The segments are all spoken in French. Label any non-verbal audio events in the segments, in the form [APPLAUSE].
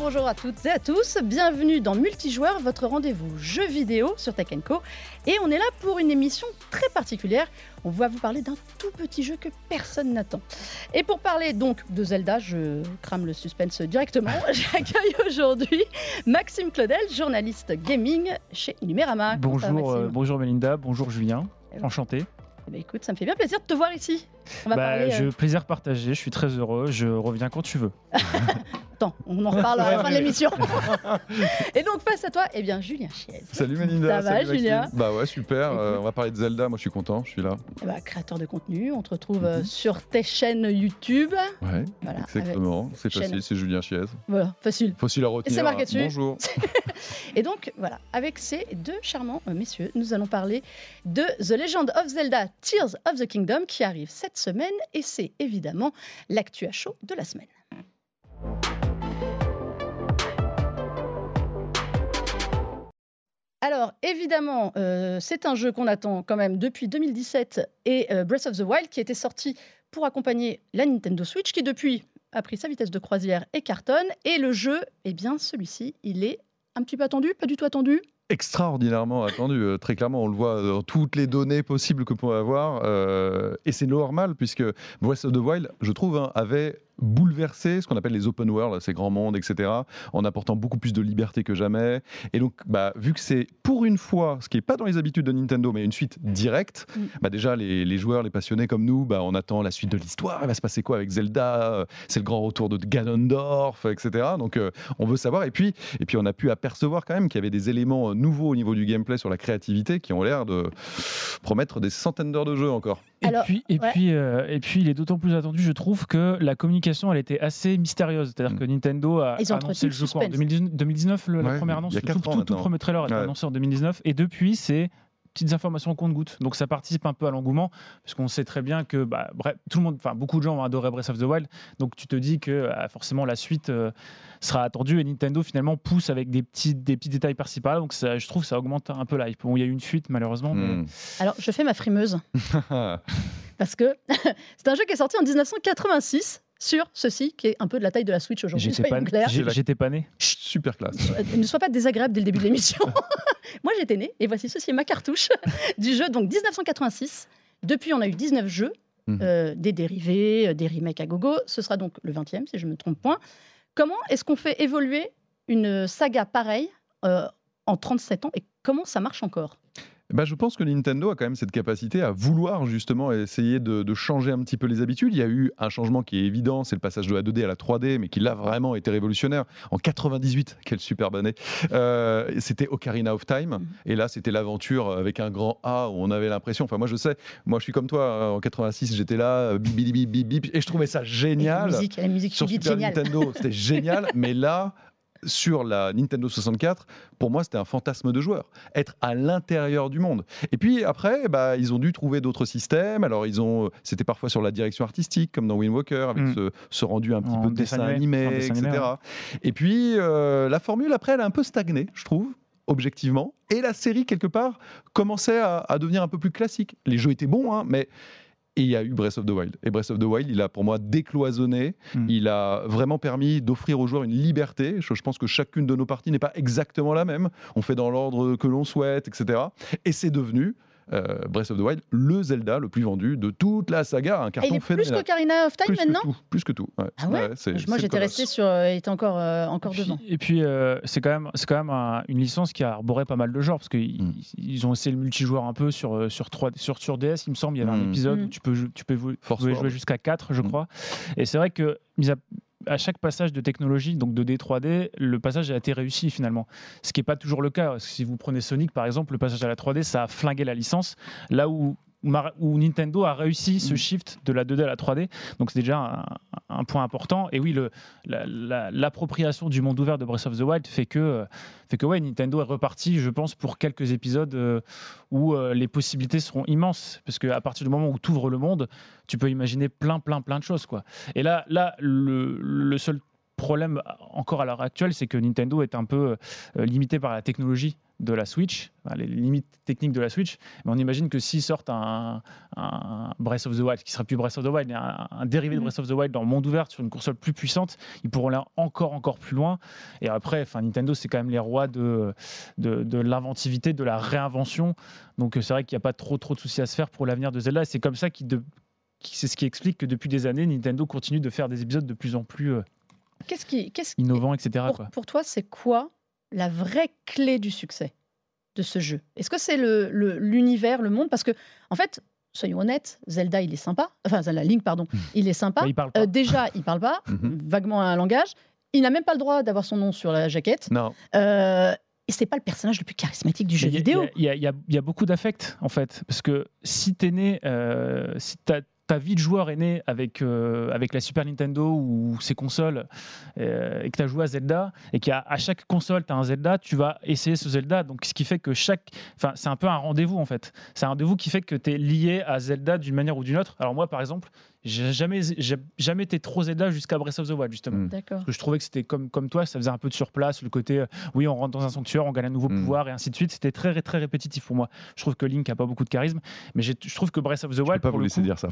bonjour à toutes et à tous. Bienvenue dans Multijoueur, votre rendez-vous jeu vidéo sur Tech Co. Et on est là pour une émission très particulière. On va vous parler d'un tout petit jeu que personne n'attend. Et pour parler donc de Zelda, je crame le suspense directement. [LAUGHS] J'accueille aujourd'hui Maxime Claudel, journaliste gaming chez Numérama. Bonjour, euh, bonjour Melinda, bonjour Julien, Eh ben. enchanté. Eh ben, écoute, ça me fait bien plaisir de te voir ici. On va Bah, parler. je, euh, plaisir partagé, je suis très heureux, je reviens quand tu veux. [LAUGHS] Attends, on en reparle à la fin de l'émission. [LAUGHS] [LAUGHS] et donc face à toi, eh bien Julien Chiez. Salut Melinda. Ça va. Julien? Bah ouais, super. euh, on va parler de Zelda. Moi, je suis content. Je suis là. Eh ben, créateur de contenu, on te retrouve euh, Mhm. sur tes chaînes YouTube. Ouais, Voilà, exactement. C'est facile. C'est Julien Chiez. Voilà, facile. Facile à retenir. marqué dessus. Bonjour. [LAUGHS] Et donc, voilà, avec ces deux charmants euh, messieurs, nous allons parler de The Legend of Zelda Tears of the Kingdom qui arrive cette semaine et c'est évidemment l'actu à chaud de la semaine. Alors, évidemment, euh, c'est un jeu qu'on attend quand même depuis 2017 et euh, Breath of the Wild qui était sorti pour accompagner la Nintendo Switch qui depuis a pris sa vitesse de croisière et cartonne. Et le jeu, eh bien, celui-ci, il est un petit peu attendu, pas du tout attendu? Extraordinairement attendu. euh, très clairement, on le voit dans toutes les données possibles que peut avoir. et c'est normal puisque Breath of the Wild, je trouve, hein, avait bouleversé ce qu'on appelle les open world, ces grands mondes, etc., en apportant beaucoup plus de liberté que jamais. Et donc, bah, vu que c'est pour une fois, ce qui n'est pas dans les habitudes de Nintendo, mais une suite directe, Mm. bah, déjà, les, les joueurs, les passionnés comme nous, bah, on attend la suite de l'histoire. Il va se passer quoi avec Zelda euh, C'est le grand retour de Ganondorf, etc. Donc, euh, on veut savoir. Et puis, et puis, on a pu apercevoir quand même qu'il y avait des éléments euh, nouveaux au niveau du gameplay sur la créativité qui ont l'air de promettre des centaines d'heures de jeu encore. Et Alors, puis, et, ouais. puis, euh, et puis, il est d'autant plus attendu, je trouve, que la communication, elle était assez mystérieuse. C'est-à-dire Mm. que Nintendo a Ils annoncé le jeu quoi, en suspense. 2019, 2019, le- la première annonce, le tout, tout, premier trailer a été Ouais. annoncé en 2019. Et depuis, c'est petites informations au compte-gouttes. Donc ça participe un peu à l'engouement, parce qu'on sait très bien que bah, bref, tout le monde, enfin beaucoup de gens ont adoré Breath of the Wild. Donc tu te dis que euh, forcément la suite euh, sera attendue et Nintendo finalement pousse avec des petits, des petits détails par-ci par-là. Donc ça, je trouve que ça augmente un peu l'hype. Bon, il y a eu une fuite malheureusement. mais- Hmm. Alors, je fais ma frimeuse [LAUGHS] parce que [LAUGHS] c'est un jeu qui est sorti en 1986 sur ceci, qui est un peu de la taille de la Switch aujourd'hui, J'étais pas, j'étais pas né. Super classe. Euh, ne sois pas désagréable dès le début de l'émission. [LAUGHS] Moi, j'étais née et voici ceci est ma cartouche [LAUGHS] du jeu. Donc 1986. Depuis, on a eu 19 jeux, Mhm. euh, des dérivés, euh, des remakes à gogo. Ce sera donc le 20e, si je ne me trompe point. Comment est-ce qu'on fait évoluer une saga pareille euh, en 37 ans et comment ça marche encore? Bah, je pense que Nintendo a quand même cette capacité à vouloir justement essayer de, de changer un petit peu les habitudes. Il y a eu un changement qui est évident, c'est le passage de la 2D à la 3D, mais qui là vraiment été révolutionnaire. En 98, quelle superbe année, euh, c'était Ocarina of Time, Mhm. et là c'était l'aventure avec un grand A où on avait l'impression, enfin moi je sais, moi je suis comme toi, euh, en 86 j'étais là, euh, bip, bip, bip, bip, bip, et je trouvais ça Et génial La musique, la musique sur Super. Nintendo, c'était génial, [LAUGHS] mais là, sur la Nintendo 64, pour moi, c'était un fantasme de joueur, être à l'intérieur du monde. Et puis après, bah, ils ont dû trouver d'autres systèmes. Alors, ils ont, c'était parfois sur la direction artistique, comme dans Wind Walker, avec Mm. ce, ce rendu un petit En peu de dessin dessin animé, dessin etc. animé, Et puis, euh, la formule, après, elle a un peu stagné, je trouve objectivement, et la série quelque part commençait à, à devenir un peu plus classique. Les jeux étaient bons, hein, mais et il y a eu Breath of the Wild. Et Breath of the Wild, il a pour moi décloisonné. Mm. Il a vraiment permis d'offrir aux joueurs une liberté. Je, je pense que chacune de nos parties n'est pas exactement la même. On fait dans l'ordre que l'on souhaite, etc. Et c'est devenu Breath of the Wild le Zelda le plus vendu de toute la saga. Un Et il carton est plus qu'Ocarina of Time Plus que maintenant tout, plus que tout. ouais. Ah ouais Moi, j'étais resté sur. euh, il était encore, euh, encore Et puis- devant. Et puis, euh, c'est quand même, c'est quand même un- une licence qui a arboré pas mal de genres parce qu'ils Mm. ils ont essayé le multijoueur un peu sur, euh, sur, 3, sur, sur DS, il me semble. Il y avait un Mm. épisode Mm. où tu peux, jou- tu peux, tu World. jouer jusqu'à 4, je Mm. crois. Et c'est vrai que, mis à, à chaque passage de technologie, donc 2D, 3D, le passage a été réussi finalement. Ce qui n'est pas toujours le cas. Si vous prenez Sonic, par exemple, le passage à la 3D, ça a flingué la licence. Là où où Nintendo a réussi ce Mm. shift de la 2D à la 3D. Donc c'est déjà un, un point important. Et oui, le- la- la- l'appropriation du monde ouvert de Breath of the Wild fait que, fait que ouais, Nintendo est reparti, je pense, pour quelques épisodes euh, où euh, les possibilités seront immenses. Parce qu'à partir du moment où tu ouvres le monde, tu peux imaginer plein, plein, plein de choses. Quoi. Et là, là le, le seul problème encore à l'heure actuelle, c'est que Nintendo est un peu euh, limité par la technologie de la Switch, les limites techniques de la Switch, mais on imagine que s'ils sortent un, un Breath of the Wild, qui sera plus Breath of the Wild, mais un, un dérivé de Mhm. Breath of the Wild dans le monde ouvert sur une console plus puissante, ils pourront aller encore encore plus loin. Et après, enfin, Nintendo, c'est quand même les rois de, de, de l'inventivité, de la réinvention. Donc euh, c'est vrai qu'il n'y a pas trop trop de soucis à se faire pour l'avenir de Zelda. Et c'est comme ça qui- c'est ce qui explique que depuis des années, Nintendo continue de faire des épisodes de plus en plus euh, Qu'est-ce qui, qu'est-ce innovants, etc. pour, quoi. pour toi, c'est quoi la vraie clé du succès de ce jeu Est-ce que c'est le- le- l'univers, le, monde? Parce que, en fait, soyons honnêtes, Zelda, il est sympa. Enfin, Zelda Link, pardon, il est sympa. Il parle pas. Euh, déjà, il parle pas, [LAUGHS] Mhm. vaguement un langage. Il n'a même pas le droit d'avoir son nom sur la jaquette. Non, Euh, et c'est pas le personnage le plus charismatique du jeu a- vidéo. Il y, a- y y beaucoup d'affect, en fait. Parce que si t'es né, euh, si ta, ta vie de joueur est née avec, euh, avec la Super Nintendo ou ses consoles, euh, et que tu as joué à Zelda, et qu'à à chaque console, tu as un Zelda, tu vas essayer ce Zelda. Donc, ce qui fait que chaque. Enfin, c'est un peu un rendez-vous, en fait. C'est un rendez-vous qui fait que tu es lié à Zelda d'une manière ou d'une autre. Alors, moi, par exemple, j'ai jamais, j'ai jamais été trop Zelda jusqu'à Breath of the Wild, justement. Mm. D'accord. Parce que je trouvais que c'était comme, comme toi, ça faisait un peu de surplace, le côté, euh, oui, on rentre dans un sanctuaire, on gagne un nouveau Mm. pouvoir, et ainsi de suite. C'était très, très répétitif pour moi. Je trouve que Link a pas beaucoup de charisme, mais je trouve que Breath of the je peux Wild, pas pour vous le laisser coup, dire ça.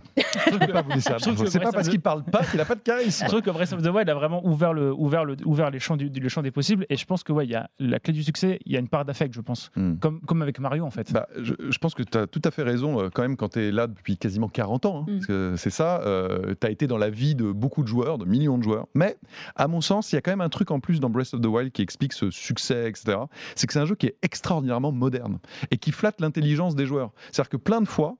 C'est pas parce qu'il parle pas qu'il a pas de charisme. je trouve que Breath of the Wild a vraiment ouvert, le, ouvert, le, ouvert, le, ouvert les, champs du, le champ des possibles, et je pense que ouais, il y a la clé du succès, il y a une part d'affect, je pense, Hmm. comme, comme avec Mario en fait. Bah, je, je pense que tu as tout à fait raison euh, quand même quand tu es là depuis quasiment 40 ans. hein, Mm. parce que c'est ça, tu as été dans la vie de beaucoup de joueurs, de millions de joueurs. Mais à mon sens, il y a quand même un truc en plus dans Breath of the Wild qui explique ce succès, etc. C'est que c'est un jeu qui est extraordinairement moderne et qui flatte l'intelligence des joueurs. C'est-à-dire que plein de fois,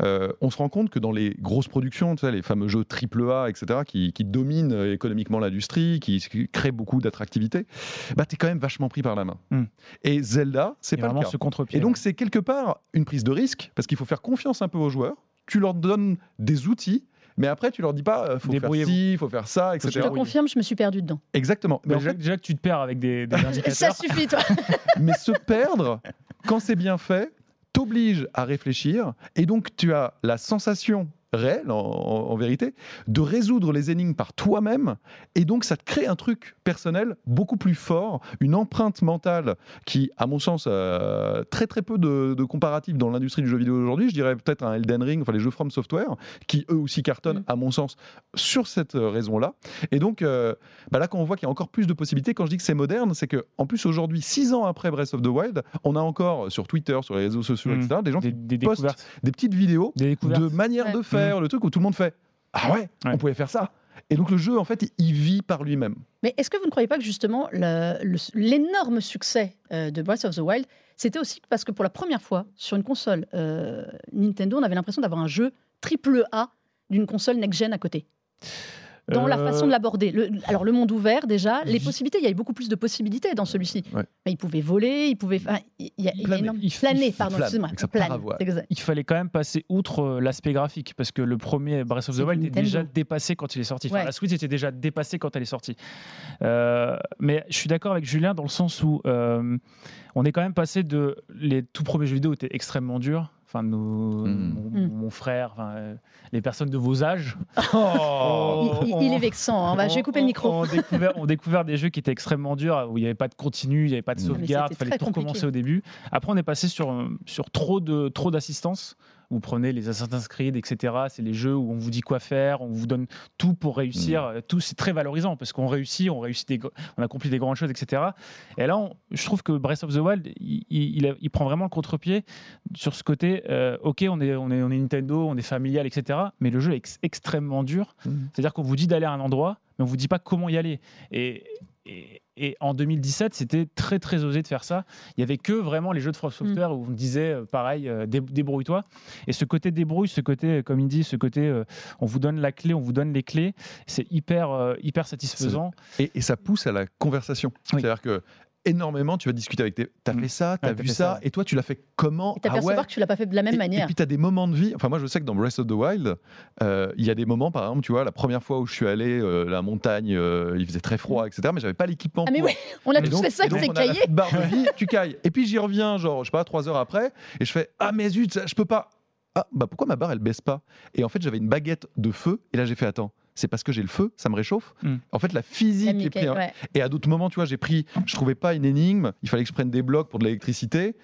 euh, on se rend compte que dans les grosses productions, tu sais, les fameux jeux AAA, etc., qui, qui dominent euh, économiquement l'industrie, qui, qui créent beaucoup d'attractivité, bah, tu es quand même vachement pris par la main. Mm. Et Zelda, c'est pas le vraiment cas. ce contre-pied. Et donc, c'est quelque part une prise de risque, parce qu'il faut faire confiance un peu aux joueurs. Tu leur donnes des outils, mais après, tu leur dis pas, euh, faut faire ci, il faut faire ça, Je etc. te confirme, je me suis perdu dedans. Exactement. Mais, Bah, en déjà, fait, déjà que tu te perds avec des, des [LAUGHS] Ça suffit, toi. [LAUGHS] mais se perdre, quand c'est bien fait, t'oblige à réfléchir, et donc tu as la sensation réelle, en, en- en vérité, de résoudre les énigmes par toi-même, et donc ça te crée un truc personnel beaucoup plus fort, une empreinte mentale qui, à mon sens, a très très peu de, de comparatifs dans l'industrie du jeu vidéo aujourd'hui. Je dirais peut-être un Elden Ring, enfin les jeux From Software, qui eux aussi cartonnent, Mm. à mon sens, sur cette euh, raison-là. Et donc, euh, bah là, quand on voit qu'il y a encore plus de possibilités, quand je dis que c'est moderne, c'est que en plus aujourd'hui, six ans après Breath of the Wild, on a encore sur Twitter, sur les réseaux sociaux, Mm. etc., des gens des, qui des postent découvertes. des petites vidéos Des de manière Ouais. de faire, le truc où tout le monde fait Ah ouais, Ouais. on pouvait faire ça. Et donc le jeu, en fait, il vit par lui-même. Mais est-ce que vous ne croyez pas que justement l'énorme succès euh, de Breath of the Wild, c'était aussi parce que pour la première fois sur une console euh, Nintendo, on avait l'impression d'avoir un jeu triple A d'une console next-gen à côté? Dans la Euh, façon de l'aborder. Le- alors le monde ouvert déjà, les possibilités, il y avait beaucoup plus de possibilités dans celui-ci. Ouais. Mais il pouvait voler, il pouvait, enfin, il y a, il Planer. énorme- Il planer, il pardon, excusez-moi, il fallait quand même passer outre euh, l'aspect graphique parce que le premier Breath of the Wild était déjà dépassé quand il est sorti. Enfin, Ouais. La Switch était déjà dépassée quand elle est sortie. Euh, mais je suis d'accord avec Julien dans le sens où euh, on est quand même passé de les tout premiers jeux vidéo étaient extrêmement durs. Enfin, nos- Mm. mon, mon frère, enfin, euh, les personnes de vos âges. [LAUGHS] Oh. Il, il- il est vexant. hein. Bah, je vais couper le micro. On, découvert, on découvert des jeux qui étaient extrêmement durs, où il n'y avait pas de continu, il n'y avait pas de Mm. Ah, mais sauvegarde, il fallait tout recommencer au début. Après, on est passé sur, sur trop de trop d'assistance. Vous prenez les Assassin's Creed, etc. C'est les jeux où on vous dit quoi faire, on vous donne tout pour réussir. Mm. Euh, Tout, c'est très valorisant parce qu'on réussit, on réussit, des on accomplit des grandes choses, etc. Et là, on- je trouve que Breath of the Wild, il, prend vraiment le contre-pied sur ce côté. euh, ok, on est, on est, on est Nintendo, on est familial, etc. Mais le jeu est ex- extrêmement dur. Mm. C'est-à-dire qu'on vous dit d'aller à un endroit, mais on vous dit pas comment y aller. Et, et, et en 2017, c'était très très osé de faire ça. Il y avait que vraiment les jeux de From Software où on disait euh, pareil, euh, dé- débrouille-toi. Et ce côté débrouille, ce côté, euh, comme il dit, ce côté, euh, on vous donne la clé, on vous donne les clés, c'est hyper euh, hyper satisfaisant. Et, et ça pousse à la conversation. Oui. C'est-à-dire que énormément, tu vas discuter avec tes. T'as Mm. fait ça, t'as Ouais, t'as vu ça, ça. et toi, tu l'as fait comment Et Ah ouais que tu l'as pas fait de la même et, manière. Et puis tu as des moments de vie. Enfin, moi, je sais que dans Breath of the Wild, euh, il y a des moments, par exemple, tu vois, la première fois où je suis allé, euh, la montagne, euh, il faisait très froid, etc. Mais j'avais pas l'équipement. ah mais oui, on a tous donc- fait ça cahiers. petite barre de vie, [LAUGHS] tu cailles. Et puis j'y reviens, genre, je sais pas, trois heures après, et je fais Ah, mais zut, je peux pas. Ah, bah pourquoi ma barre elle baisse pas? Et en fait, j'avais une baguette de feu, et là j'ai fait Attends, c'est parce que j'ai le feu, ça me réchauffe. Mm. En fait, la La physique est prise. ouais. Et à d'autres moments, tu vois, j'ai pris, je trouvais pas une énigme, il fallait que je prenne des blocs pour de l'électricité,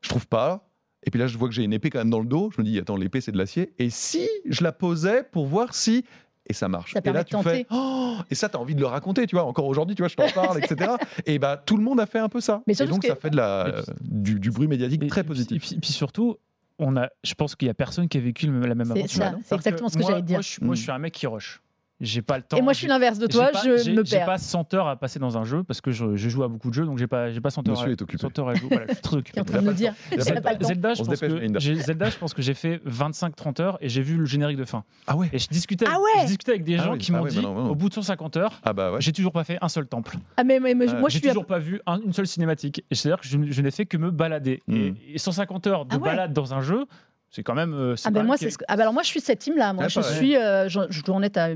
je trouve pas. Et puis là, je vois que j'ai une épée quand même dans le dos. Je me dis, attends, l'épée, c'est de l'acier. Et si je la posais pour voir si. Et ça marche. Ça et permet là, de tu fais. tenter. Oh et ça, tu as envie de le raconter, tu vois. Encore aujourd'hui, tu vois, je t'en parle, etc. [LAUGHS] Et bah, tout le monde a fait un peu ça. Mais et donc, que- ça fait de la, Et puis- du, du bruit médiatique Et- très et positif. Et puis, et puis surtout, on a, je pense qu'il y a personne qui a vécu la même C'est aventure. c'est exactement ce que j'allais dire. Moi, je, suis- moi, je Mm. suis un mec qui rush. J'ai pas le temps. Et moi, je suis j'ai- l'inverse de j'ai toi, pas- je j'ai- me J'ai perds. pas 100 heures à passer dans un jeu parce que je, je joue à beaucoup de jeux, donc j'ai pas, j'ai pas 100 heures. Monsieur à, est occupé. 100 heures à jouer. Voilà, je suis très [LAUGHS] Qui est occupé. en train de nous dire, j'ai. Zelda, je pense que j'ai- Zelda, je pense que j'ai fait 25-30 heures et j'ai vu le générique de fin. Ah ouais Et je discutais, avec, Ah ouais je discutais avec des Ah gens oui, qui ah m'ont oui, dit, bah non, bah non. au bout de 150 heures, Ah bah ouais. j'ai toujours pas fait un seul temple. Ah, mais, mais- mais Ouais, moi, je J'ai suis. toujours pas vu un- une seule cinématique. Et c'est-à-dire que je, je n'ai fait que me balader. Et- Mm. Et, 150 heures de Ah balade dans un jeu, c'est quand même. euh, Ah ben moi c'est ce que- ah ben alors moi je suis cette team là moi Ah, je suis euh, je, je dois en être à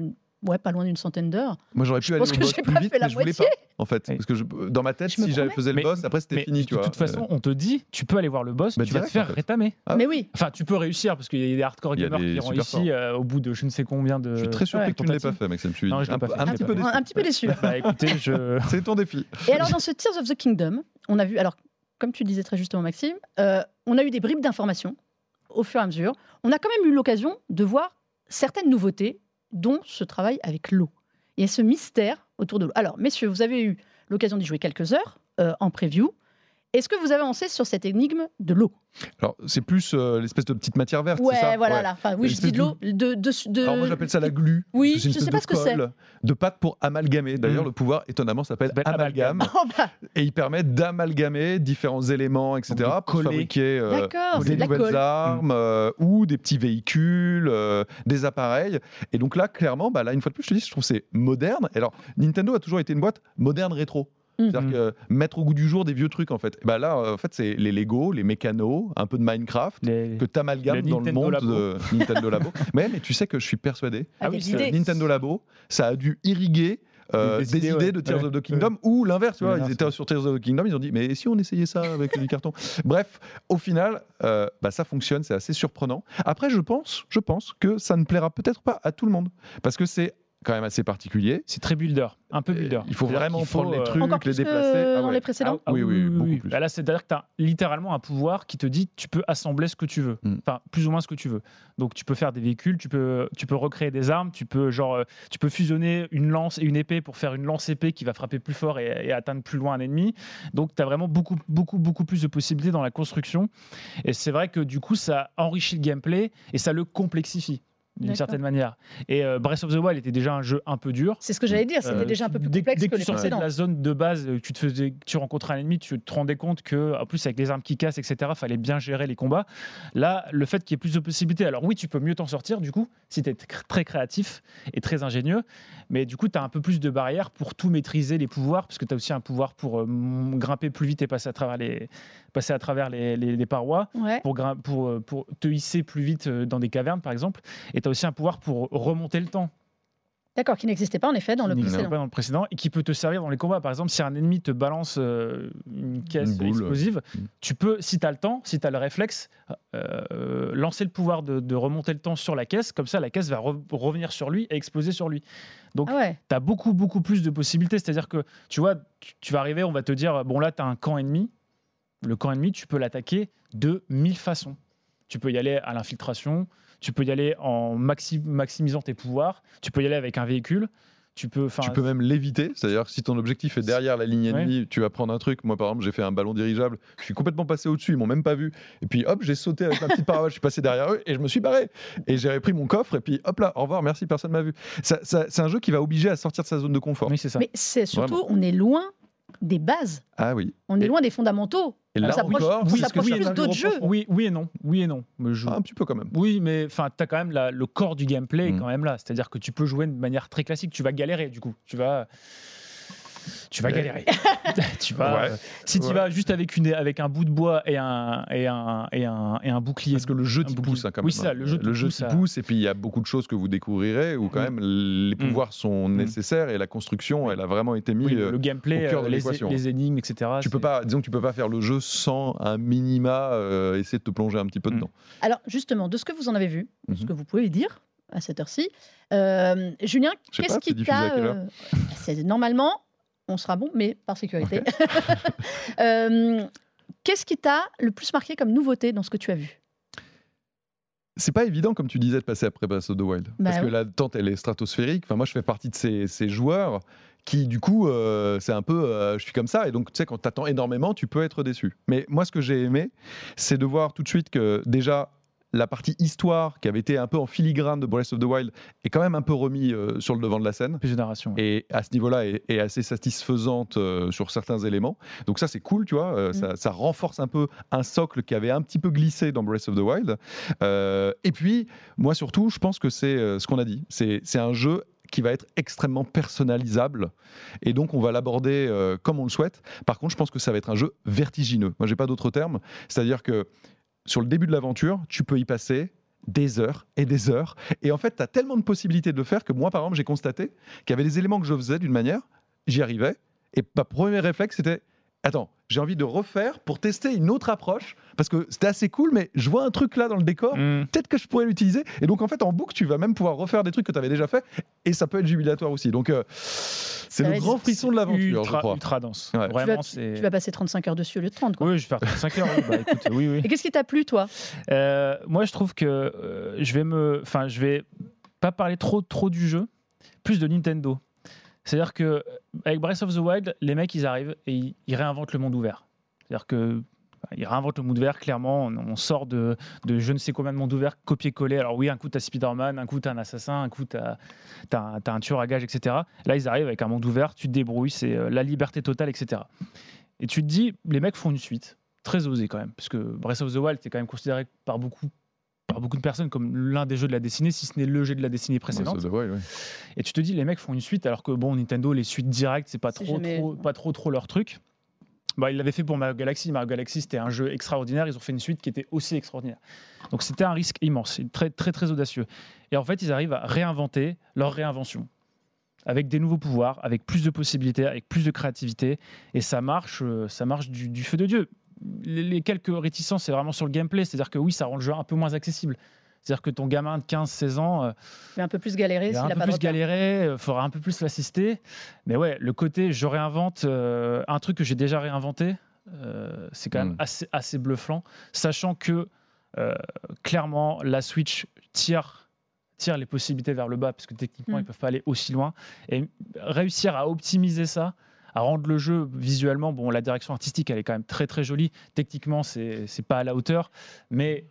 ouais pas loin d'une centaine d'heures Moi, j'aurais pu Je aller pense au que boss j'ai plus pas vite, fait la mais je voulais moitié. pas, en fait. Oui. Parce que je- dans ma tête, Je si j'avais faisais le Mais- boss, après, c'était fini, de tu vois. toute façon, on te dit, tu peux aller voir le boss, Bah, tu vas te faire en fait. rétamer. Ah mais oui Enfin, tu peux réussir parce qu'il y a des hardcore a gamers des qui ont super réussi euh, au bout de je ne sais combien de. Je suis très surpris Ouais. que tu ne l'aies pas fait, Maxime. Je suis Non, je un, pas fait. un petit peu déçu. un petit peu déçu Bah écoutez, je. [LAUGHS] C'est ton défi. et alors dans ce Tears of the Kingdom on a vu alors comme tu disais très justement Maxime euh, on a eu des bribes d'informations au fur et à mesure on a quand même eu l'occasion de voir certaines nouveautés dont ce travail avec l'eau. Il y a ce mystère autour de l'eau. Alors messieurs vous avez eu l'occasion d'y jouer quelques heures euh, en preview est-ce que vous avez avancé sur cette énigme de l'eau? Alors, c'est plus euh, l'espèce de petite matière verte, Ouais, c'est ça? voilà, Ouais. là. Enfin, oui, je dis de l'eau. De, de, de- Alors, moi, j'appelle ça la glu. Oui, je espèce sais pas ce que c'est. De pâte pour amalgamer. D'ailleurs, Mm. le pouvoir, étonnamment, s'appelle s'appelle amalgame. amalgame. Oh, bah, Et il permet d'amalgamer différents éléments, etc. Donc, pour coller. fabriquer euh, des de nouvelles colle. armes euh, ou des petits véhicules, euh, des appareils. Et donc là, clairement, bah là, une fois de plus, je te dis, je trouve que c'est moderne. Et alors, Nintendo a toujours été une boîte moderne rétro. C'est-à-dire Mm. que mettre au goût du jour des vieux trucs, en fait. Bah là, euh, en fait, c'est les Lego, les mécanos, un peu de Minecraft. Les- Que tu amalgames Le dans le monde Labo. de Nintendo Labo. [LAUGHS] mais, mais tu sais que je suis persuadé Ah, oui, idées. Nintendo Labo, ça a dû irriguer euh, Des- idées, ouais. de Tears Ouais. of the Kingdom ou l'inverse, tu vois, ils étaient sur Tears of the Kingdom, ils ont dit mais si on essayait ça avec du carton? Bref, au final, euh, bah, ça fonctionne, c'est assez surprenant. Après, je pense, je pense que ça ne plaira peut-être pas à tout le monde parce que c'est quand même assez particulier. C'est très builder, un peu builder. Il faut vraiment faut, prendre les euh, trucs, Encore les plus que déplacer. Ah dans ouais. les précédents Oui, oui, beaucoup plus. Bah là, c'est-à-dire que tu as littéralement un pouvoir qui te dit tu peux assembler ce que tu veux. Mm. Enfin, plus ou moins ce que tu veux. Donc, tu peux faire des véhicules, tu peux, tu peux recréer des armes, tu peux, genre, euh, tu peux fusionner une lance et une épée pour faire une lance épée qui va frapper plus fort et, et atteindre plus loin un ennemi. Donc, tu as vraiment beaucoup, beaucoup, beaucoup plus de possibilités dans la construction. Et c'est vrai que du coup, ça enrichit le gameplay et ça le complexifie d'une certaine manière. Et euh, Breath of the Wild était déjà un jeu un peu dur. C'est ce que j'allais dire, c'était Euh, déjà un peu plus complexe dès que que les tu sortais de la zone de base, euh, tu te faisais, tu rencontrais un ennemi, tu te rendais compte que, en plus avec les armes qui cassent, etc., fallait bien gérer les combats. Là, le fait qu'il y ait plus de possibilités, alors oui, tu peux mieux t'en sortir du coup, si tu es très créatif et très ingénieux, mais du coup, tu as un peu plus de barrières pour tout maîtriser les pouvoirs, parce que tu as aussi un pouvoir pour euh, grimper plus vite et passer à travers les, passer à travers les, les- les parois Ouais. pour, grim- pour, euh, pour te hisser plus vite euh, dans des cavernes, par exemple. Et tu as aussi un pouvoir pour remonter le temps D'accord, qui n'existait pas en effet dans le qui n'existait précédent. pas dans le précédent et qui peut te servir dans les combats. Par exemple, si un ennemi te balance euh, une caisse Une explosive, Mm. tu peux, si tu as le temps, si tu as le réflexe, euh, lancer le pouvoir de, de remonter le temps sur la caisse. Comme ça, la caisse va re- revenir sur lui et exploser sur lui. Donc, Ah ouais, tu as beaucoup, beaucoup plus de possibilités. C'est-à-dire que, tu vois, tu, tu vas arriver, on va te dire, bon là, tu as un camp ennemi. Le camp ennemi, tu peux l'attaquer de mille façons. Tu peux y aller à l'infiltration, tu peux y aller en maxi- maximisant tes pouvoirs, tu peux y aller avec un véhicule, tu peux... Tu peux même l'éviter, c'est-à-dire que si ton objectif est derrière la ligne Ouais. ennemie, tu vas prendre un truc. Moi, par exemple, j'ai fait un ballon dirigeable, je suis complètement passé au-dessus, ils m'ont même pas vu. Et puis hop, j'ai sauté avec ma petite paravole, je suis passé derrière eux et je me suis barré. Et j'ai repris mon coffre et puis hop là, au revoir, merci, personne m'a vu. Ça- ça- c'est un jeu qui va obliger à sortir de sa zone de confort. Oui, c'est ça. mais c'est surtout, on est loin des bases, Ah oui. on est Et- loin des fondamentaux. Et là s'approche- encore, je plus d'autres jeux. Oui, oui et non. Oui et non. Mais je- Ah, un petit peu quand même. Oui, mais enfin, tu as quand même la- le corps du gameplay est Mm. quand même là. C'est-à-dire que tu peux jouer de manière très classique. Tu vas galérer du coup. Tu vas, tu vas galérer. [LAUGHS] tu vas. Ouais. Si tu Ouais. vas juste avec une avec un bout de bois et un et un et un, et un bouclier. Parce que le jeu t'y pousse hein, quand même. Oui, c'est ça. Le jeu, te le jeu pousse t'y et puis il y a beaucoup de choses que vous découvrirez où quand Mm. même les Mm. pouvoirs sont Mm. nécessaires et la construction elle a vraiment été mise. Oui, le, le gameplay, au cœur de euh, les, l'équation. les énigmes, etc. tu peux pas, disons que tu peux pas faire le jeu sans un minima euh, essayer de te plonger un petit peu dedans. Alors justement, de ce que vous en avez vu, de ce Mhm. que vous pouvez dire, à cette heure-ci. Euh, Julien, qu'est-ce qui t'a. euh, normalement, on sera bon, mais par sécurité. [LAUGHS] Euh, qu'est-ce qui t'a le plus marqué comme nouveauté dans ce que tu as vu? C'est pas évident, comme tu disais, de passer après Breath of the Wild. Bah parce que oui. l'attente, elle est stratosphérique. Enfin, moi, je fais partie de ces, ces joueurs qui, du coup, euh, c'est un peu. euh, je suis comme ça. Et donc, tu sais, quand tu attends énormément, tu peux être déçu. Mais moi, ce que j'ai aimé, c'est de voir tout de suite que déjà. La partie histoire qui avait été un peu en filigrane de Breath of the Wild est quand même un peu remis euh, sur le devant de la scène Plus et à ce niveau-là est, est assez satisfaisante euh, sur certains éléments. Donc ça c'est cool, tu vois, euh, Mm. ça, ça renforce un peu un socle qui avait un petit peu glissé dans Breath of the Wild. Et puis moi surtout, je pense que c'est ce qu'on a dit, c'est c'est un jeu qui va être extrêmement personnalisable et donc on va l'aborder euh, comme on le souhaite. Par contre, je pense que ça va être un jeu vertigineux. Moi, j'ai pas d'autre terme, c'est-à-dire que sur le début de l'aventure, tu peux y passer des heures et des heures. Et en fait, tu as tellement de possibilités de le faire que moi, par exemple, j'ai constaté qu'il y avait des éléments que je faisais d'une manière, j'y arrivais, et ma premier réflexe, c'était Attends, j'ai envie de refaire pour tester une autre approche, parce que c'était assez cool, mais je vois un truc là dans le décor, Mm. peut-être que je pourrais l'utiliser. Et donc, en fait, en boucle, tu vas même pouvoir refaire des trucs que tu avais déjà fait, et ça peut être jubilatoire aussi. Donc, euh, c'est le grand frisson de l'aventure, je ultra, crois. ultra dense. Ouais. tu Vraiment, vas, c'est. tu vas passer 35 heures dessus au lieu de 30. Quoi. Oui, je vais faire 35 heures. oui. Bah, écoute, oui, oui. Et qu'est-ce qui t'a plu, toi? Euh, moi, je trouve que euh, je vais me, enfin, je vais pas parler trop, trop du jeu, plus de Nintendo. C'est-à-dire que euh, avec Breath of the Wild, les mecs, ils arrivent et ils, réinventent le monde ouvert. C'est-à-dire que bah, réinventent le monde ouvert. Clairement, on, sort de, je ne sais combien de monde ouvert copier-coller. Alors oui, un coup t'as Spider-Man, un coup t'as un assassin, un coup t'as as, un tueur à gage, etc. Là, ils arrivent avec un monde ouvert, tu te débrouilles, c'est euh, la liberté totale, etc. Et tu te dis, les mecs font une suite très osée quand même, parce que Breath of the Wild c'est quand même considéré par beaucoup par beaucoup de personnes comme l'un des jeux de la décennie, si ce n'est le jeu de la décennie précédente. Ouais, ça doit- ouais, ouais. Et tu te dis, les mecs font une suite, alors que bon, Nintendo, les suites directes, c'est pas trop, jamais- trop, pas trop, trop leur truc. Bah, ils l'avaient fait pour Mario Galaxy. Mario Galaxy, c'était un jeu extraordinaire. Ils ont fait une suite qui était aussi extraordinaire. Donc c'était un risque immense, très, très, très audacieux. Et en fait, ils arrivent à réinventer leur réinvention avec des nouveaux pouvoirs, avec plus de possibilités, avec plus de créativité. Et ça marche, euh, ça marche du, du feu de Dieu. Les, les quelques réticences, c'est vraiment sur le gameplay. C'est-à-dire que oui, ça rend le jeu un peu moins accessible. C'est-à-dire que ton gamin de 15-16 ans, euh, Il va un peu plus galérer il s'il un peu pas de plus repère. galérer, il faudra un peu plus l'assister. Mais ouais, le côté je réinvente euh, un truc que j'ai déjà réinventé, euh, c'est quand même Mm. assez, assez bluffant, sachant que euh, clairement la Switch tire, tire les possibilités vers le bas, parce que techniquement Mm. ils peuvent pas aller aussi loin. Et réussir à optimiser ça, à rendre le jeu visuellement, bon, la direction artistique elle est quand même très très jolie, techniquement c'est c'est pas à la hauteur, mais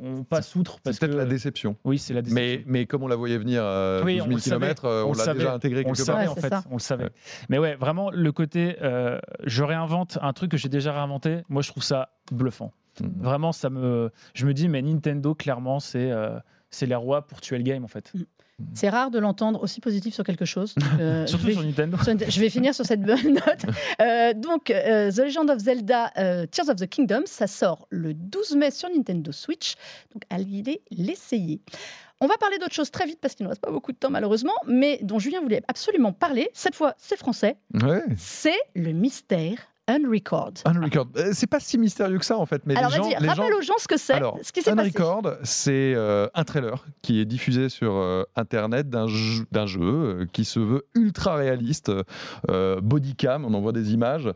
on passe outre C'est peut-être que la déception. oui c'est la déception. Mais, mais comme on la voyait venir à Oui, 12 on 000 le savait. km, on, On le l'a savait. déjà intégré on quelque savait part. Ouais, en fait, ça. on le savait. Ouais. Mais ouais, vraiment le côté, euh, je réinvente un truc que j'ai déjà réinventé. Moi, je trouve ça bluffant. Mhm. Vraiment, ça me, je me dis, mais Nintendo, clairement, c'est, euh, c'est les rois pour tuer le game en fait. C'est rare de l'entendre aussi positif sur quelque chose. [LAUGHS] Euh, Surtout vais- sur Nintendo. Je vais finir sur cette bonne [LAUGHS] note. [LAUGHS] Euh, donc, euh, The Legend of Zelda Tears of the Kingdom, ça sort le 12 mai sur Nintendo Switch. Donc, allez l'essayer. On va parler d'autre chose très vite parce qu'il ne reste pas beaucoup de temps malheureusement, mais dont Julien voulait absolument parler. Cette fois, c'est français. Ouais. C'est le mystère Unrecord. Unrecord. Euh, C'est pas si mystérieux que ça en fait, mais Alors les gens, les gens rappelle aux gens ce que c'est, Alors, ce qui s'est passé. Unrecord, c'est euh, un trailer qui est diffusé sur euh, Internet d'un jeu, jeu, qui se veut ultra réaliste, euh, bodycam, on en voit des images.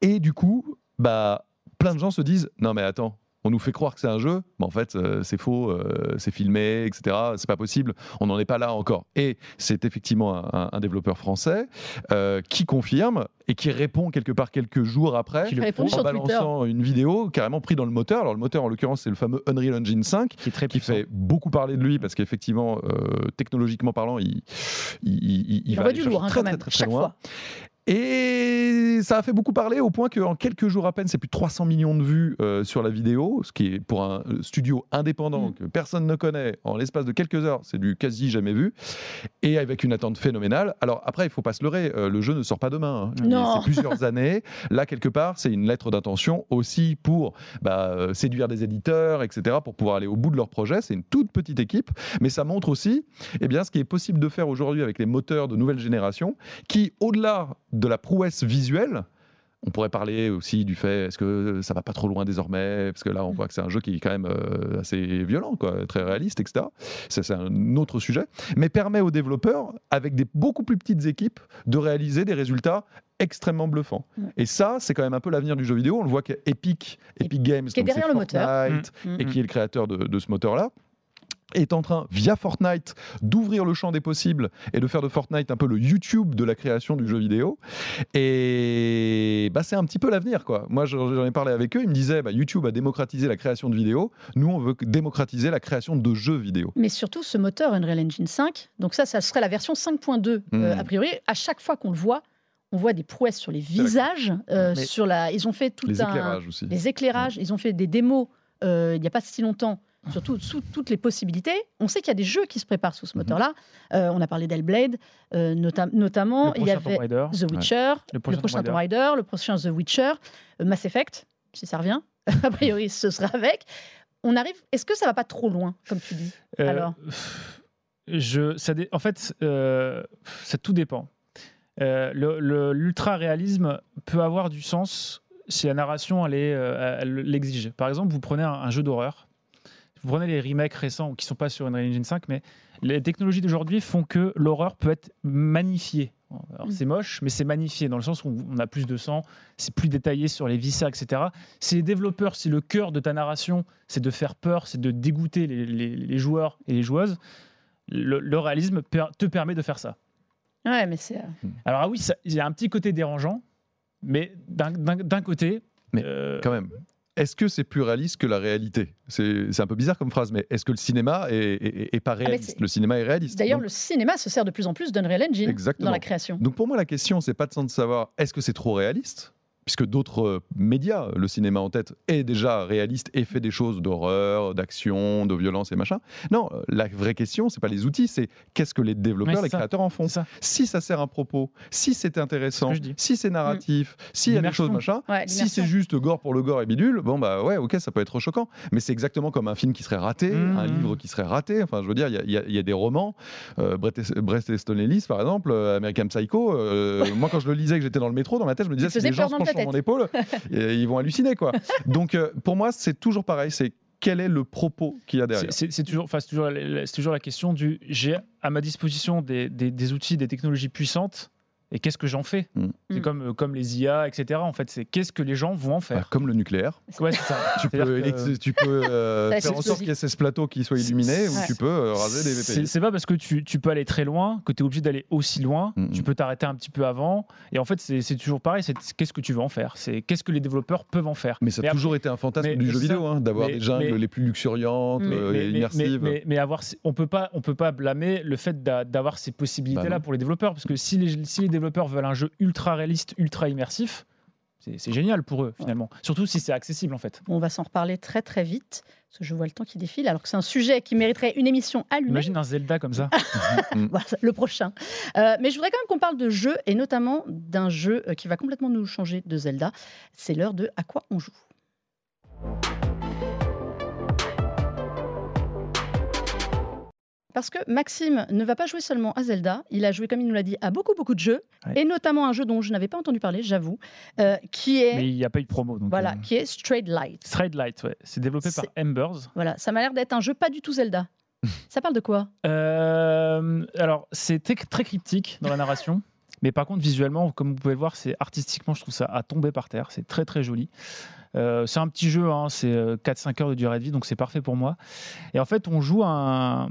Et du coup, bah, plein de gens se disent Non, mais attends. On nous fait croire que c'est un jeu, mais en fait euh, c'est faux, euh, c'est filmé, etc. C'est pas possible, on n'en est pas là encore. Et c'est effectivement un, un- un développeur français euh, qui confirme et qui répond quelque part quelques jours après Qui le Répond prouve, sur en Twitter. balançant une vidéo carrément pris dans le moteur. Alors le moteur en l'occurrence c'est le fameux Unreal Engine 5 qui est très qui puissant. fait beaucoup parler de lui parce qu'effectivement technologiquement parlant il, il, il- il Il va aller du lourd hein, très, quand même, très, très, chaque loin. fois. Et ça a fait beaucoup parler au point qu'en quelques jours à peine, c'est plus de 300 millions de vues euh, sur la vidéo, ce qui est pour un euh, studio indépendant Mm. que personne ne connaît, en l'espace de quelques heures, c'est du quasi jamais vu, et avec une attente phénoménale. Alors après, il faut pas se leurrer, euh, le jeu ne sort pas demain, hein. Non. c'est plusieurs [LAUGHS] années. Là, quelque part, c'est une lettre d'intention aussi pour bah, euh, séduire des éditeurs, etc., pour pouvoir aller au bout de leur projet. C'est une toute petite équipe, mais ça montre aussi eh bien, ce qui est possible de faire aujourd'hui avec les moteurs de nouvelle génération, qui, au-delà de la prouesse visuelle, On pourrait parler aussi du fait, est-ce que ça va pas trop loin désormais? Parce que là, on voit que c'est un jeu qui est quand même euh, assez violent, quoi, très réaliste, etc. C'est un autre sujet. Mais permet aux développeurs, avec des beaucoup plus petites équipes, de réaliser des résultats extrêmement bluffants. Ouais. Et ça, c'est quand même un peu l'avenir du jeu vidéo. On le voit qu'Epic, Epic Games, Qui est derrière le moteur. Mm. et qui est le créateur de, de ce moteur-là, est en train, via Fortnite, d'ouvrir le champ des possibles et de faire de Fortnite un peu le YouTube de la création du jeu vidéo. Et bah, c'est un petit peu l'avenir. quoi. Moi, j'en ai parlé avec eux, ils me disaient, bah, YouTube a démocratisé la création de vidéos, nous, on veut démocratiser la création de jeux vidéo. Mais surtout, ce moteur Unreal Engine 5, donc ça, ça serait la version 5.2 euh, Mm. a priori. À chaque fois qu'on le voit, on voit des prouesses sur les visages, euh, sur la. Ils ont fait tout Les un. éclairages aussi. Les éclairages, ils ont fait des démos euh, il n'y a pas si longtemps. Sur tout- sous toutes les possibilités. On sait qu'il y a des jeux qui se préparent sous ce Mhm. moteur-là. Euh, on a parlé d'Hellblade, euh, nota- notamment. Le Il y prochain Tomb avait Raider. The Witcher, Le le prochain prochain Tomb Tomb Raider, le prochain The Witcher, euh, Mass Effect, si ça revient. [LAUGHS] a priori, ce sera avec. On arrive. Est-ce que ça va pas trop loin, comme tu dis Euh, Alors? je, ça dé- En fait, ça tout dépend. Le- L'ultra-réalisme peut avoir du sens si la narration l'exige. Par exemple, vous prenez un, un jeu d'horreur, prenez les remakes récents qui sont pas sur Unreal Engine 5, mais les technologies d'aujourd'hui font que l'horreur peut être magnifiée. Alors Mm. c'est moche, mais c'est magnifié dans le sens où on a plus de sang, c'est plus détaillé sur les viscères, etc. Si les développeurs, si le cœur de ta narration, c'est de faire peur, c'est de dégoûter les, les- les joueurs et les joueuses, le, le réalisme per- te permet de faire ça. Ouais, mais c'est. euh, Alors ah oui, ça- il y a un petit côté dérangeant, mais d'un- d'un d'un côté, Mais euh, Quand même. Est-ce que c'est plus réaliste que la réalité? C'est un peu bizarre comme phrase, mais est-ce que le cinéma est, est- est pas mais réaliste? Le cinéma est réaliste. D'ailleurs, Donc- le cinéma se sert de plus en plus d'Unreal Engine Exactement. dans la création. Donc pour moi, la question, c'est pas de de savoir est-ce que c'est trop réaliste puisque d'autres euh, médias, le cinéma en tête, est déjà réaliste et fait des choses d'horreur, d'action, de violence et machin. Non, euh, la vraie question, c'est pas les outils, c'est qu'est-ce que les développeurs, c'est les ça. créateurs en font. c'est ça. Si ça sert un propos, si c'est intéressant, C'est ce si c'est narratif, s'il y a des choses machin, Ouais, si c'est juste gore pour le gore et bidule, bon bah ouais, ok, ça peut être choquant. Mais c'est exactement comme un film qui serait raté, Mhm. un livre qui serait raté. Enfin, je veux dire, il y a- y, y des romans, euh, Bret Easton Ellis par exemple, euh, American Psycho. euh, [LAUGHS] moi, quand je le lisais, que j'étais dans le métro, dans ma tête, je me disais, si faisait les gens sur mon épaule, [LAUGHS] et ils vont halluciner quoi. Donc, euh, pour moi, c'est toujours pareil. C'est quel est le propos qu'il y a derrière. C'est- toujours, enfin, c'est toujours, toujours la question du j'ai à ma disposition des, des- des outils, des technologies puissantes, et qu'est-ce que j'en fais Mm. C'est Mm. comme, euh, comme les IA, etc. En fait, c'est qu'est-ce que les gens vont en Bah, faire comme le nucléaire, Ouais, c'est ça. [LAUGHS] tu peux, que- tu peux euh, [LAUGHS] Ça faire en sorte qu'il y ait ce plateau qui soit illuminé, ou Ouais. tu peux euh, raser des VPI. c'est pas parce que tu, tu peux aller très loin que tu es obligé d'aller aussi loin. Mm, Tu peux t'arrêter un petit peu avant. Et en fait, c'est c'est toujours pareil. C'est qu'est-ce que tu veux en faire? C'est qu'est-ce que les développeurs peuvent en faire? Mais ça a Mais toujours été un fantasme mais du jeu c'est vidéo, hein, d'avoir des jungles mais- les plus luxuriantes Mais- euh, immersives. mais- avoir, on peut pas, on peut pas blâmer le fait d'a- d'avoir ces Bah possibilités-là non. pour les développeurs, parce que si les, si les développeurs veulent un jeu ultra réaliste, ultra immersif, c'est génial pour eux finalement. Surtout si c'est accessible en fait. On va s'en reparler très très vite, parce que je vois le temps qui défile, alors que c'est un sujet qui mériterait une émission à lui-même. Imagine un Zelda comme ça. [LAUGHS] Le prochain. Euh, mais je voudrais quand même qu'on parle de jeux, et notamment d'un jeu euh, qui va complètement nous changer de Zelda. C'est l'heure de À quoi on joue? Parce que Maxime ne va pas jouer seulement à Zelda, il a joué, comme il nous l'a dit, à beaucoup, beaucoup de jeux, Ouais. et notamment un jeu dont je n'avais pas entendu parler, j'avoue, euh, qui est, Mais il n'y a pas eu de promo. Donc, voilà, euh, qui est Straight Light. Straight Light, ouais. C'est développé par Embers. Voilà, ça m'a l'air d'être un jeu pas du tout Zelda. [LAUGHS] ça parle de quoi? Euh, alors, c'est très cryptique dans la narration. Mais par contre, visuellement, comme vous pouvez le voir, c'est artistiquement, je trouve ça à tomber par terre. C'est très très joli. Euh, c'est un petit jeu, hein, c'est euh, 4-5 heures de durée de vie, donc c'est parfait pour moi. Et en fait, on joue un,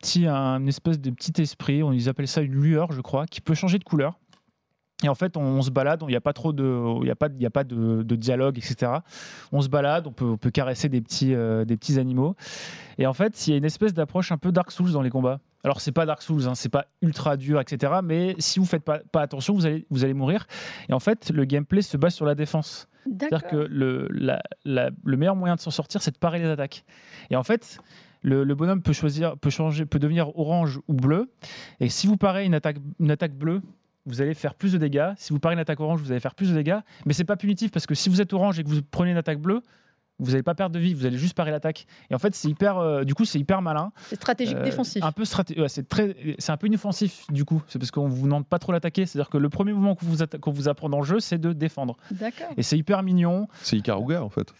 petit, un espèce de petit esprit, on ils appellent ça une lueur, je crois, qui peut changer de couleur. Et en fait, on, se balade, il n'y a pas trop de, il a pas, y a pas de, de dialogue, etc. On se balade, on peut, on peut caresser des petits, euh, des petits animaux. Et en fait, il y a une espèce d'approche un peu Dark Souls dans les combats. Alors, c'est pas Dark Souls, hein, c'est pas ultra dur, etc. Mais si vous faites pas, pas attention, vous allez, vous allez mourir. Et en fait, le gameplay se base sur la défense. C'est-à-dire que le, la- la- le meilleur moyen de s'en sortir, c'est de parer les attaques. Et en fait, le, le bonhomme peut choisir, peut changer, peut devenir orange ou bleu. Et si vous parez une attaque, une attaque bleue, vous allez faire plus de dégâts. Si vous parez une attaque orange, vous allez faire plus de dégâts. Mais c'est pas punitif parce que si vous êtes orange et que vous prenez une attaque bleue, Vous n'allez pas perdre de vie, vous allez juste parer l'attaque. Et en fait, c'est hyper, euh, du coup, c'est hyper malin. C'est stratégique Euh, défensif. Un peu straté- ouais, c'est très, c'est un peu inoffensif du coup. C'est parce qu'on vous demande pas trop l'attaquer. C'est-à-dire que le premier mouvement qu'on vous, qu'on vous apprend dans le jeu, c'est de défendre. D'accord. Et c'est hyper mignon. C'est Ikaruga en fait.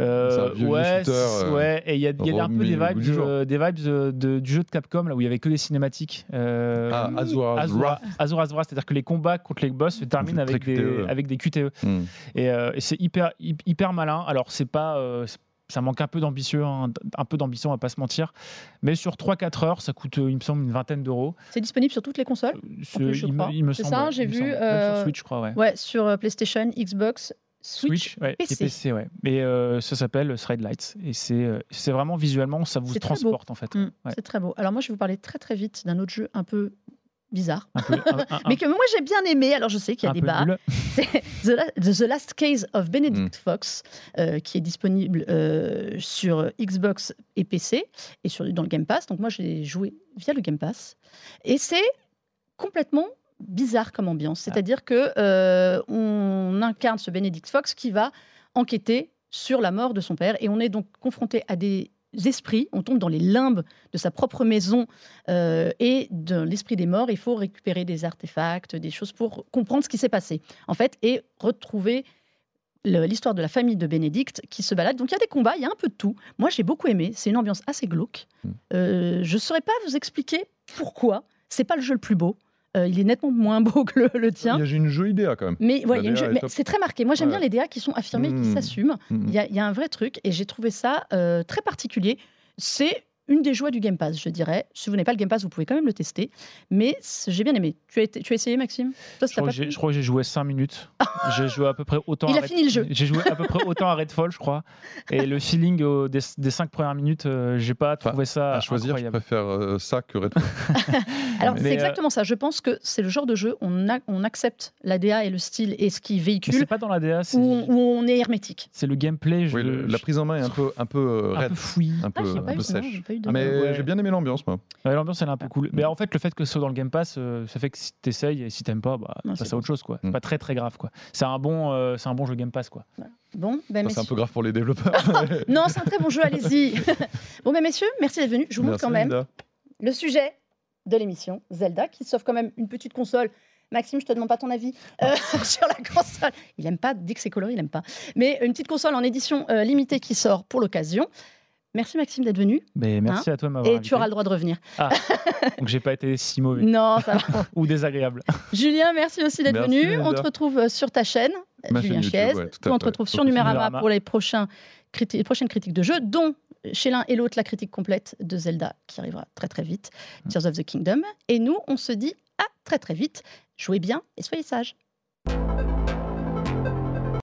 Euh, un ouais, shooter, euh, ouais, et il y a, il y a un peu des vibes, euh, des vibes euh, de- du jeu de Capcom là où il y avait que des cinématiques. Euh, Ah, Azura. Azura, Azura, Azura, c'est-à-dire que les combats contre les boss se terminent Très avec des, QTE. avec des QTE. Hmm. Et, euh, et c'est hyper, hy- hyper malin. Alors, c'est pas. euh, ça manque un peu d'ambitieux, hein, un peu d'ambition, on va pas se mentir. Mais sur 3-4 heures, ça coûte, il me semble, une vingtaine d'euros. C'est disponible sur toutes les consoles? Plus, je il, me- il me C'est semble. ça, j'ai vu, semble. Euh, sur Switch, je crois, ouais. Ouais, sur PlayStation, Xbox, Switch. Switch, ouais, PC. et PC, ouais. Mais euh, ça s'appelle Thread Lights. Et c'est euh, c'est vraiment visuellement, ça vous beau. transporte en fait. Mm, Ouais. C'est très beau. Alors moi, je vais vous parler très très vite d'un autre jeu un peu bizarre, Un peu, un- un- [LAUGHS] mais que moi j'ai bien aimé. Alors je sais qu'il y a des nul. [LAUGHS] C'est The, La- The Last Case of Benedict Mm. Fox, euh, qui est disponible euh, sur Xbox et PC et sur, dans le Game Pass. Donc moi, j'ai joué via le Game Pass. Et c'est complètement bizarre comme ambiance. C'est-à-dire que euh, on incarne ce Benedict Fox qui va enquêter sur la mort de son père et on est donc confronté à des esprits, on tombe dans les limbes de sa propre maison euh, et de l'esprit des morts. Il faut récupérer des artefacts, des choses pour comprendre ce qui s'est passé, en fait, et retrouver l'histoire de la famille de Bénédicte qui se balade. Donc il y a des combats, il y a un peu de tout. Moi j'ai beaucoup aimé, c'est une ambiance assez glauque. Mm. Euh, je ne saurais pas vous expliquer pourquoi. C'est pas le jeu le plus beau. Euh, il est nettement moins beau que le, le tien. J'ai une jolie DA quand même. Mais, ouais, c'est très marqué. Moi, j'aime Ouais. bien les DA qui sont affirmés, qui Mm. s'assument. Hmm. Il y, a, il y a un vrai truc et j'ai trouvé ça euh, très particulier. C'est une des joies du Game Pass, je dirais. Si vous n'avez pas le Game Pass, vous pouvez quand même le tester. Mais j'ai bien aimé. Tu as, été- tu as essayé, Maxime? Toi, Je crois, pas que j'ai- plu je crois que j'ai joué 5 minutes. [LAUGHS] j'ai joué à peu près autant. Il à a Red- fini le jeu. J'ai joué à peu près autant à Redfall, je crois. Et le feeling des, des 5 premières minutes, euh, j'ai pas Enfin, trouvé ça À choisir, je incroyable. préfère euh, ça que Redfall. [LAUGHS] [LAUGHS] Alors, c'est euh, exactement ça. Je pense que c'est le genre de jeu, on, a- on accepte la DA et le style et ce Mais véhicule, c'est pas dans la DA, c'est où, on- où on est hermétique. c'est le gameplay. Je, Oui, le- je- la prise en main est un peu, un peu euh, un raide, peu un Ah, peu, un pas, peu eu, non, j'ai sèche. Pas eu de- Ah, mais Ouais. j'ai bien aimé l'ambiance, moi. Ouais, L'ambiance, elle est un peu cool. Mais en fait, le fait que ce soit dans le Game Pass, euh, ça fait que si t'essayes et si t'aimes pas, bah, Non, passe c'est à autre chose. quoi. C'est Mm. pas très très grave. quoi. C'est un, bon, euh, c'est un bon jeu Game Pass. quoi. Bon, ben, Enfin, c'est un peu grave pour les développeurs. [LAUGHS] Non, c'est un très bon jeu, allez-y. [LAUGHS] bon, ben, messieurs, merci d'être venus. Je vous montre quand même Linda. le sujet de l'émission, Zelda, qui s'offre quand même une petite console. Maxime, je te demande pas ton avis euh, [LAUGHS] sur la console. Il aime pas, dès que c'est coloré, il aime pas. Mais une petite console en édition euh, limitée qui sort pour l'occasion. Merci Maxime d'être venu Mais merci à toi de m'avoir Hein et invité. tu auras le droit de revenir. Donc j'ai pas été si mauvais [LAUGHS] Non, ça va. [LAUGHS] ou désagréable. Julien, merci aussi d'être venu. On te retrouve euh, sur ta chaîne, Ma Julien Chiez. ouais, on te retrouve sur Numérama pour les prochains criti- prochaines critiques de jeux, dont chez l'un et l'autre la critique complète de Zelda qui arrivera très très vite, Mm. Tears of the Kingdom. Et nous, on se dit à très très vite. Jouez bien et soyez sages.